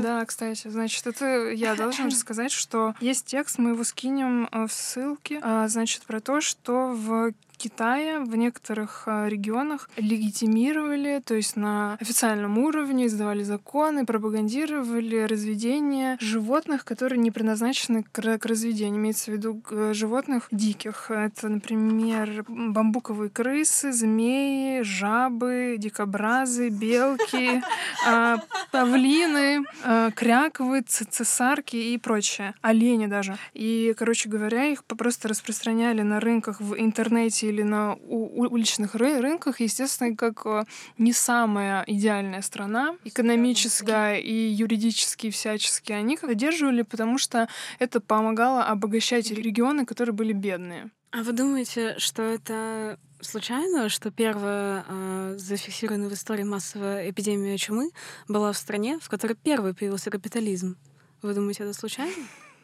[SPEAKER 1] Да, кстати, значит, это я должна рассказать, что есть текст, мы его скинем э, в ссылке, а, значит, про то, что в Китае в некоторых а, регионах легитимировали, то есть на официальном уровне издавали законы, пропагандировали разведение животных, которые не предназначены к, ра- к разведению. Имеется в виду э, животных диких. Это, например, бамбуковые крысы, змеи, жабы, дикобразы, белки, <laughs> а, павлины, а, кряковы, ц- цесарки и прочее. Олени даже. И, короче говоря, их просто распространяли на рынках в интернете или на уличных ры- рынках, естественно, как э, не самая идеальная страна, экономическая и юридически, всячески. Они поддерживали, потому что это помогало обогащать регионы, которые были бедные.
[SPEAKER 3] А вы думаете, что это случайно, что первая э, зафиксированная в истории массовая эпидемия чумы была в стране, в которой первый появился капитализм? Вы думаете, это случайно?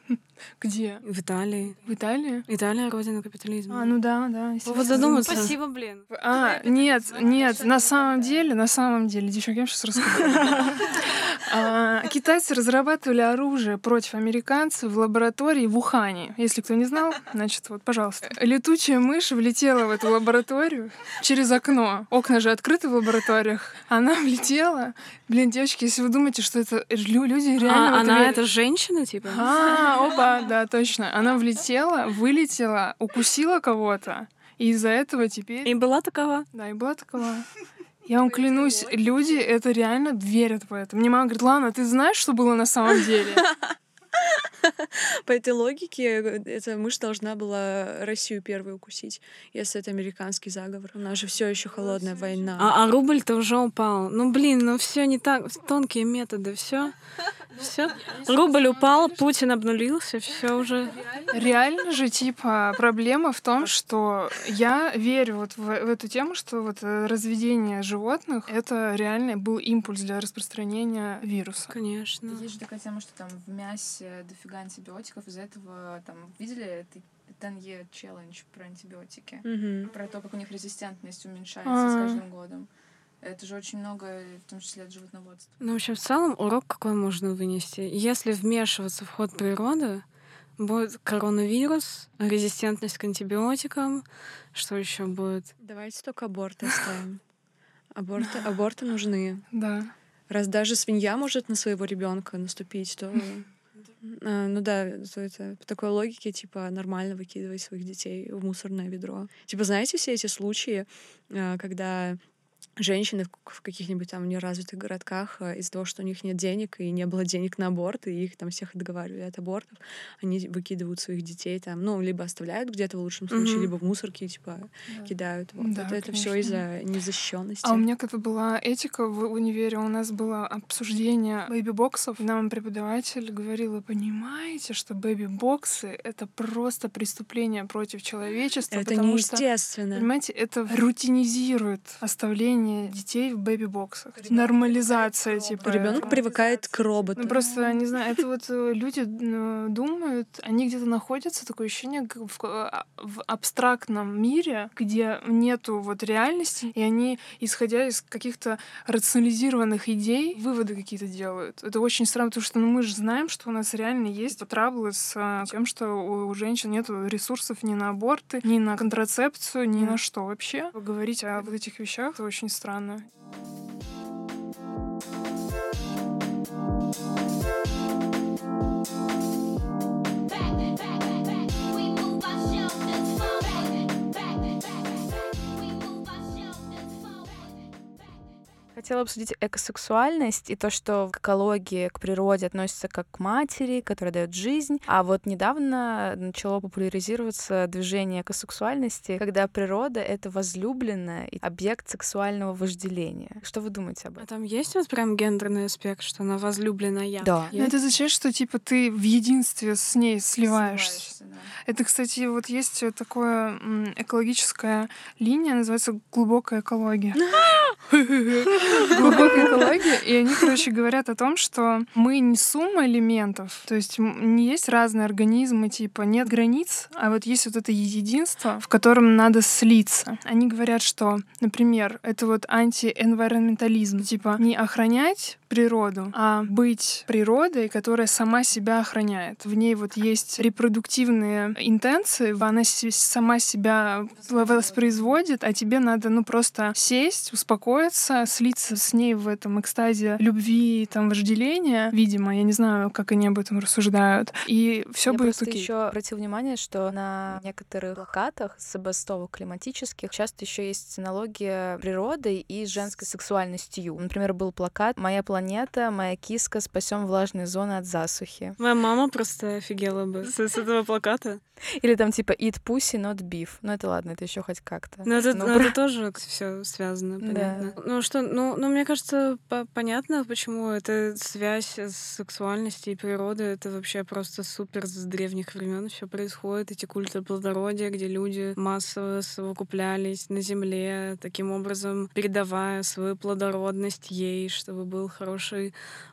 [SPEAKER 3] <laughs>
[SPEAKER 1] Где?
[SPEAKER 3] В Италии.
[SPEAKER 1] В Италии?
[SPEAKER 3] Италия — родина капитализма.
[SPEAKER 1] А, ну да, да.
[SPEAKER 3] Вот задуматься.
[SPEAKER 4] Спасибо, блин.
[SPEAKER 1] А, нет, нет, на самом деле, на самом деле, девчонки, я сейчас расскажу. <laughs> А, Китайцы разрабатывали оружие против американцев в лаборатории в Ухане. Если кто не знал, значит, вот, пожалуйста. Летучая мышь влетела в эту лабораторию через окно. Окна же открыты в лабораториях. Она влетела. Блин, девочки, если вы думаете, что это лю- люди реально... в
[SPEAKER 3] А, она это женщина, типа?
[SPEAKER 1] А, опа, да, точно. Она влетела, вылетела, укусила кого-то. И из-за этого теперь...
[SPEAKER 3] И была такова.
[SPEAKER 1] Да, и была такова. Я вам клянусь, люди это реально верят в это. Мне мама говорит, Лана, ты знаешь, что было на самом деле? <laughs>
[SPEAKER 2] По этой логике, эта мышь должна была Россию первую укусить, если это американский заговор. У нас же все еще холодная война.
[SPEAKER 3] А, а рубль-то уже упал. Ну блин, ну все не так, тонкие методы, все. Все. Рубль упал, Путин обнулился, все уже.
[SPEAKER 1] Реально же, типа, проблема в том, что я верю вот в, в эту тему, что вот э, разведение животных — это реально был импульс для распространения вируса.
[SPEAKER 3] Конечно.
[SPEAKER 5] Есть же такая тема, что там в мясе дофига антибиотиков, из-за этого там видели это Тенье челлендж про антибиотики,
[SPEAKER 2] Мгм.
[SPEAKER 5] про то, как у них резистентность уменьшается с
[SPEAKER 1] А.
[SPEAKER 5] каждым годом. Это же очень много, в том числе от животноводства.
[SPEAKER 3] Ну, в общем, в целом урок какой можно вынести? Если вмешиваться в ход природы, будет коронавирус, резистентность к антибиотикам, что еще будет?
[SPEAKER 2] Давайте только аборты оставим. Аборты, аборты нужны.
[SPEAKER 1] Да.
[SPEAKER 2] Раз даже свинья может на своего ребенка наступить, то а, ну да, то это по такой логике, типа, нормально выкидывать своих детей в мусорное ведро. Типа, знаете все эти случаи, а, когда женщины в каких-нибудь там неразвитых городках а, из-за того, что у них нет денег и не было денег на аборт, и их там всех отговаривали от абортов, они выкидывают своих детей там, ну, либо оставляют где-то в лучшем случае,
[SPEAKER 3] Мгм.
[SPEAKER 2] либо в мусорке, типа, кидают. Вот.
[SPEAKER 1] Да,
[SPEAKER 2] это это все из-за незащищенности.
[SPEAKER 1] А у меня когда была этика в универе, у нас было обсуждение бэби-боксов. Нам преподаватель говорила, понимаете, что бэби-боксы — это просто преступление против человечества,
[SPEAKER 2] это
[SPEAKER 1] потому что
[SPEAKER 2] неестественно.
[SPEAKER 1] Понимаете, это рутинизирует оставление детей в бэби-боксах. Нормализация, типа.
[SPEAKER 2] Ребенок привыкает к роботу.
[SPEAKER 1] Ну, просто, не знаю, это вот э, люди э, думают, они где-то находятся, такое ощущение, как в, а, в абстрактном мире, где нету вот реальности, и они, исходя из каких-то рационализированных идей, выводы какие-то делают. Это очень странно, потому что ну, мы же знаем, что у нас реально есть траблы с тем, что у, у женщин нет ресурсов ни на аборты, ни на контрацепцию, ни на что вообще. Говорить о вот этих вещах это очень странно.
[SPEAKER 4] Хотела обсудить экосексуальность и то, что к экологии, к природе относится как к матери, которая дает жизнь. А вот недавно начало популяризироваться движение экосексуальности, когда природа — это возлюбленная и объект сексуального вожделения. Что вы думаете об
[SPEAKER 3] А
[SPEAKER 4] этом?
[SPEAKER 3] там есть вот прям гендерный аспект, что она возлюбленная?
[SPEAKER 4] Да.
[SPEAKER 1] Но это означает, что типа ты в единстве с ней сливаешься.
[SPEAKER 5] Сливаешься, да.
[SPEAKER 1] Это, кстати, вот есть э, такое экологическая линия, называется глубокая экология. <laughs> Глубокая экология, и они, короче, говорят о том, что мы не сумма элементов, то есть не есть разные организмы, типа нет границ, а вот есть вот это единство, в котором надо слиться. Они говорят, что, например, это вот антиэнвайронментализм, типа не охранять природу, а быть природой, которая сама себя охраняет. В ней вот есть репродуктивные интенции, она сама себя воспроизводит, а тебе надо, ну, просто сесть, успокоиться, слиться с ней в этом экстазе любви, там, вожделения, видимо, я не знаю, как они об этом рассуждают, и все будет
[SPEAKER 4] просто
[SPEAKER 1] окей.
[SPEAKER 4] еще обратил внимание, что на некоторых плакатах забастовок климатических часто еще есть аналогия природы и женской сексуальностью. Например, был плакат «Моя планета, моя киска, спасем влажные зоны от засухи».
[SPEAKER 3] Моя мама просто офигела бы с, с этого плаката.
[SPEAKER 4] Или там типа «Eat pussy, not beef». Ну это ладно, это еще хоть как-то.
[SPEAKER 3] Но это,
[SPEAKER 4] Ну,
[SPEAKER 3] но это тоже все связано,
[SPEAKER 4] Да.
[SPEAKER 3] понятно. Ну что, ну, ну мне кажется, по- понятно, почему эта связь с сексуальностью и природой, это вообще просто супер с древних времен все происходит. Эти культы плодородия, где люди массово совокуплялись на земле, таким образом передавая свою плодородность ей, чтобы был хороший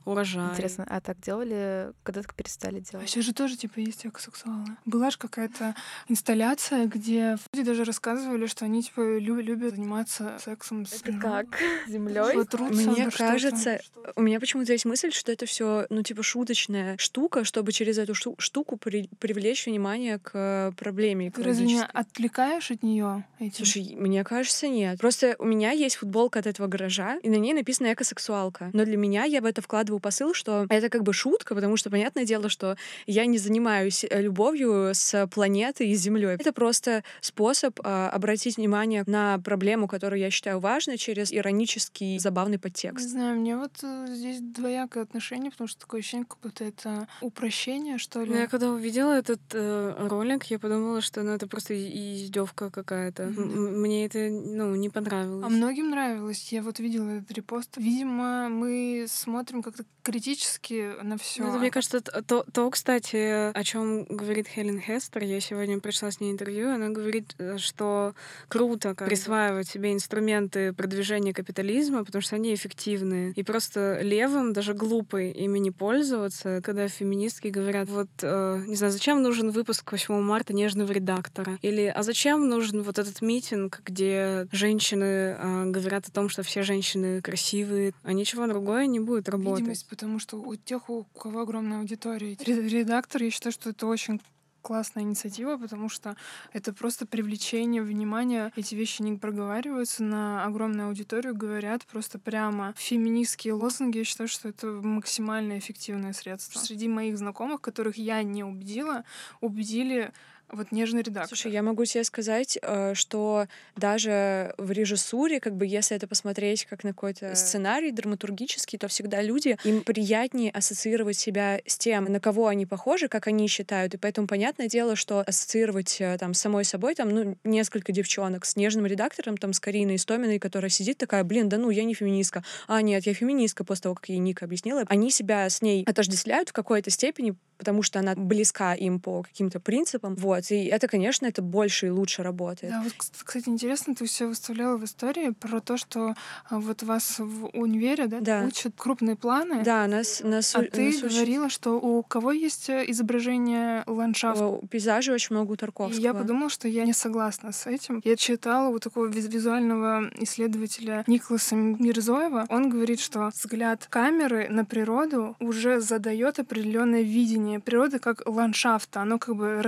[SPEAKER 3] урожай.
[SPEAKER 4] Интересно, а так делали, когда так перестали
[SPEAKER 1] А
[SPEAKER 4] делать?
[SPEAKER 1] сейчас же тоже, типа, есть экосексуалы. Была же какая-то инсталляция, где люди даже рассказывали, что они, типа, лю- любят заниматься сексом с природой.
[SPEAKER 4] Землей?
[SPEAKER 1] Вот трутся
[SPEAKER 2] Мне
[SPEAKER 1] что-то.
[SPEAKER 2] кажется, у меня почему-то есть мысль, что это все, ну, типа, шуточная штука, чтобы через эту штуку при- привлечь внимание к проблеме
[SPEAKER 1] Ты разве не отвлекаешь от нее?
[SPEAKER 2] Слушай, мне кажется, нет. Просто у меня есть футболка от этого гаража, и на ней написано экосексуалка. Но для меня я в это вкладываю посыл, что это как бы шутка, потому что понятное дело, что я не занимаюсь э, любовью с планетой и Землей. Это просто способ э, обратить внимание на проблему, которую я считаю важной, через иронический, забавный подтекст.
[SPEAKER 1] Не знаю, мне вот э, здесь двоякое отношение, потому что такое ощущение, как будто это упрощение, что ли.
[SPEAKER 3] Ну, я когда увидела этот э, ролик, я подумала, что ну, это просто издевка какая-то. Mm-hmm. Мне это ну, не понравилось.
[SPEAKER 1] А многим нравилось. Я вот видела этот репост. Видимо, мы смотрим как-то критически на все.
[SPEAKER 3] Ну, это, мне кажется, то, то, кстати, о чем говорит Хелен Хестер. Я сегодня пришла с ней интервью, она говорит, э, что круто как присваивать себе инструменты продвижения капитализма, потому что они эффективны. И просто левым, даже глупо ими не пользоваться, когда феминистки говорят, вот, э, не знаю, зачем нужен выпуск 8 марта нежного редактора? Или, а зачем нужен вот этот митинг, где женщины э, говорят о том, что все женщины красивые, а ничего другое не будет работать.
[SPEAKER 1] Видимость, потому что у тех, у кого огромная аудитория, редактор, я считаю, что это очень классная инициатива, потому что это просто привлечение внимания. Эти вещи не проговариваются на огромную аудиторию, говорят просто прямо феминистские лозунги. Я считаю, что это максимально эффективное средство. Среди моих знакомых, которых я не убедила, убедили вот нежный редактор.
[SPEAKER 2] Слушай, я могу тебе сказать, э, что даже в режиссуре, как бы если это посмотреть как на какой-то сценарий драматургический, то всегда люди, им приятнее ассоциировать себя с тем, на кого они похожи, как они считают. И поэтому понятное дело, что ассоциировать э, там с самой собой там, ну, несколько девчонок с нежным редактором, там, с Кариной Истоминой, которая сидит такая, блин, да ну, я не феминистка. А, нет, я феминистка после того, как ей Ника объяснила. Они себя с ней отождествляют в какой-то степени, потому что она близка им по каким-то принципам. Вот. И это, конечно, это больше и лучше работает.
[SPEAKER 1] Да, вот, кстати, интересно, ты все выставляла в истории про то, что а, вот вас в универе да,
[SPEAKER 2] да.
[SPEAKER 1] учат крупные планы.
[SPEAKER 2] Да, нас, нас
[SPEAKER 1] А
[SPEAKER 2] нас
[SPEAKER 1] ты
[SPEAKER 2] учат...
[SPEAKER 1] говорила, что у кого есть э, изображение ландшафта?
[SPEAKER 2] Пейзажи очень много у Тарковского.
[SPEAKER 1] И я подумала, что я не согласна с этим. Я читала у такого визуального исследователя Николаса Мирзоева. Он говорит, что взгляд камеры на природу уже задает определенное видение природы как ландшафта. Оно как бы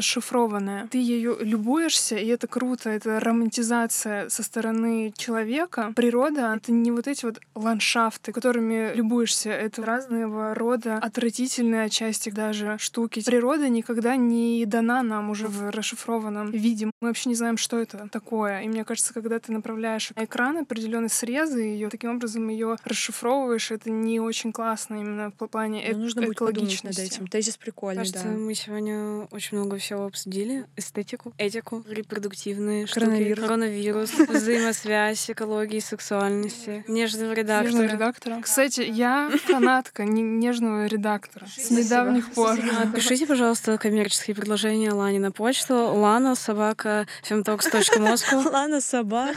[SPEAKER 1] расшифрованное. Ты ее любуешься, и это круто. Это романтизация со стороны человека. Природа — это не вот эти вот ландшафты, которыми любуешься. Это разного рода отвратительные отчасти даже штуки. Природа никогда не дана нам уже в расшифрованном виде. Мы вообще не знаем, что это такое. И мне кажется, когда ты направляешь на экран определенные срезы, ее таким образом ее расшифровываешь, это не очень классно именно в плане
[SPEAKER 2] Ну,
[SPEAKER 1] эк-
[SPEAKER 2] нужно будет подумать над этим. Тезис прикольный,
[SPEAKER 3] Кажется,
[SPEAKER 2] да.
[SPEAKER 3] мы сегодня очень много всего обсудили. Эстетику, этику, репродуктивные
[SPEAKER 2] Коронавирус.
[SPEAKER 3] штуки, коронавирус, <laughs> взаимосвязь, экологии, сексуальности, нежного редактора.
[SPEAKER 1] Нежного редактора. Кстати, я фанатка не- нежного редактора с недавних пор.
[SPEAKER 3] Пишите, пожалуйста, коммерческие предложения Лане на почту. Лана, собака, femtox.moscow. <laughs>
[SPEAKER 2] Лана собака.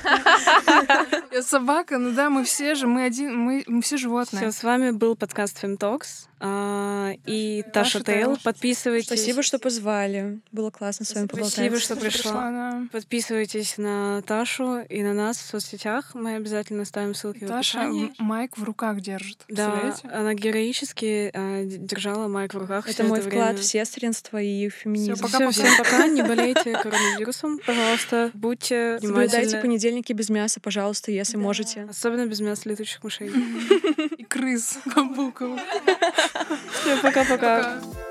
[SPEAKER 1] Я собака, ну да, мы все же, мы один, мы, все
[SPEAKER 3] Все,
[SPEAKER 1] животные.
[SPEAKER 3] с вами был подкаст Femtox а, и
[SPEAKER 1] Таша
[SPEAKER 3] Таша Тейл. Подписывайтесь.
[SPEAKER 2] Спасибо, что позвали. Было классно с вами поболтать.
[SPEAKER 3] Спасибо, что пришла. Подписывайтесь на Ташу и на нас в соцсетях. Мы обязательно ставим ссылки в
[SPEAKER 1] Таша
[SPEAKER 3] описании.
[SPEAKER 1] м- майк в руках держит.
[SPEAKER 3] Да,
[SPEAKER 1] Представляете?
[SPEAKER 3] она героически д- держала майк в руках.
[SPEAKER 2] Это
[SPEAKER 3] всё
[SPEAKER 2] мой
[SPEAKER 3] это
[SPEAKER 2] вклад
[SPEAKER 3] время.
[SPEAKER 2] в сестринство и феминизм.
[SPEAKER 1] Всё,
[SPEAKER 3] Всё,
[SPEAKER 1] Пока-пока.
[SPEAKER 3] всем пока, <laughs> не болейте <laughs> коронавирусом, пожалуйста, будьте
[SPEAKER 2] Соблюдайте
[SPEAKER 3] внимательны.
[SPEAKER 2] понедельники без мяса, пожалуйста, если
[SPEAKER 1] Да.
[SPEAKER 2] можете.
[SPEAKER 3] Особенно без мяса летучих мышей. <laughs>
[SPEAKER 1] И крыс бамбуковых.
[SPEAKER 3] Всё, пока-пока.
[SPEAKER 1] Пока.